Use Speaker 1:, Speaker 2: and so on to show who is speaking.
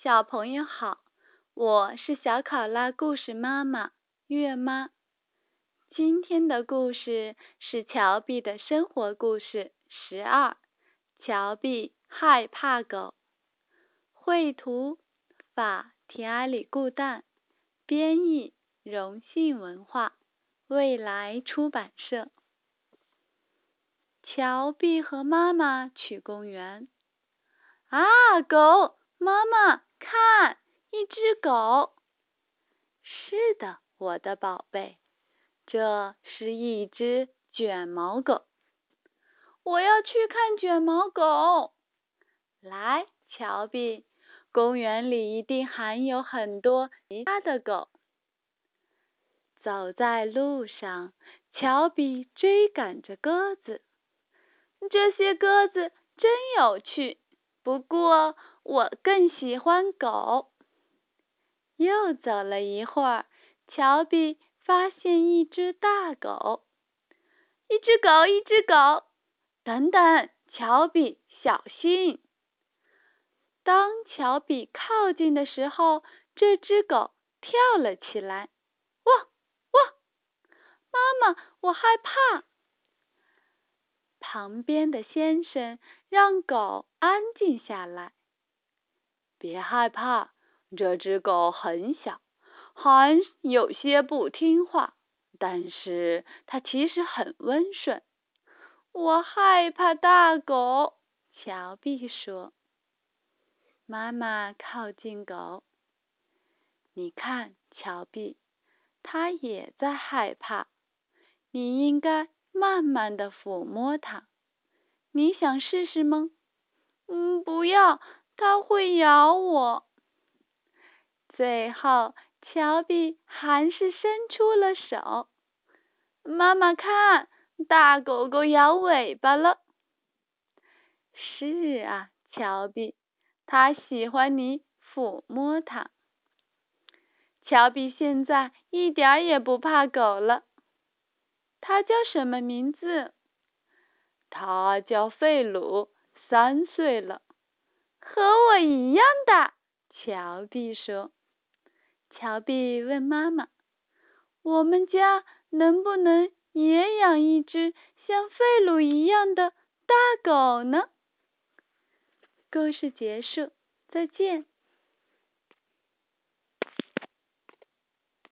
Speaker 1: 小朋友好，我是小考拉故事妈妈月妈。今天的故事是乔碧的生活故事十二。乔碧害怕狗。绘图法提阿里固旦，编译荣信文化，未来出版社。乔碧和妈妈去公园。啊，狗！妈妈，看，一只狗。是的，我的宝贝，这是一只卷毛狗。我要去看卷毛狗。来，乔比，公园里一定还有很多其他的狗。走在路上，乔比追赶着鸽子。这些鸽子真有趣。不过，我更喜欢狗。又走了一会儿，乔比发现一只大狗。一只狗，一只狗。等等，乔比，小心！当乔比靠近的时候，这只狗跳了起来。哇哇！妈妈，我害怕。旁边的先生让狗安静下来。别害怕，这只狗很小，还有些不听话，但是它其实很温顺。我害怕大狗，乔碧说。妈妈靠近狗，你看，乔碧，它也在害怕。你应该慢慢的抚摸它。你想试试吗？嗯，不要。它会咬我。最后，乔碧还是伸出了手。妈妈看，大狗狗摇尾巴了。是啊，乔碧，它喜欢你抚摸它。乔碧现在一点也不怕狗了。它叫什么名字？它叫费鲁，三岁了。和我一样大，乔碧说。乔碧问妈妈：“我们家能不能也养一只像费鲁一样的大狗呢？”故事结束，再见。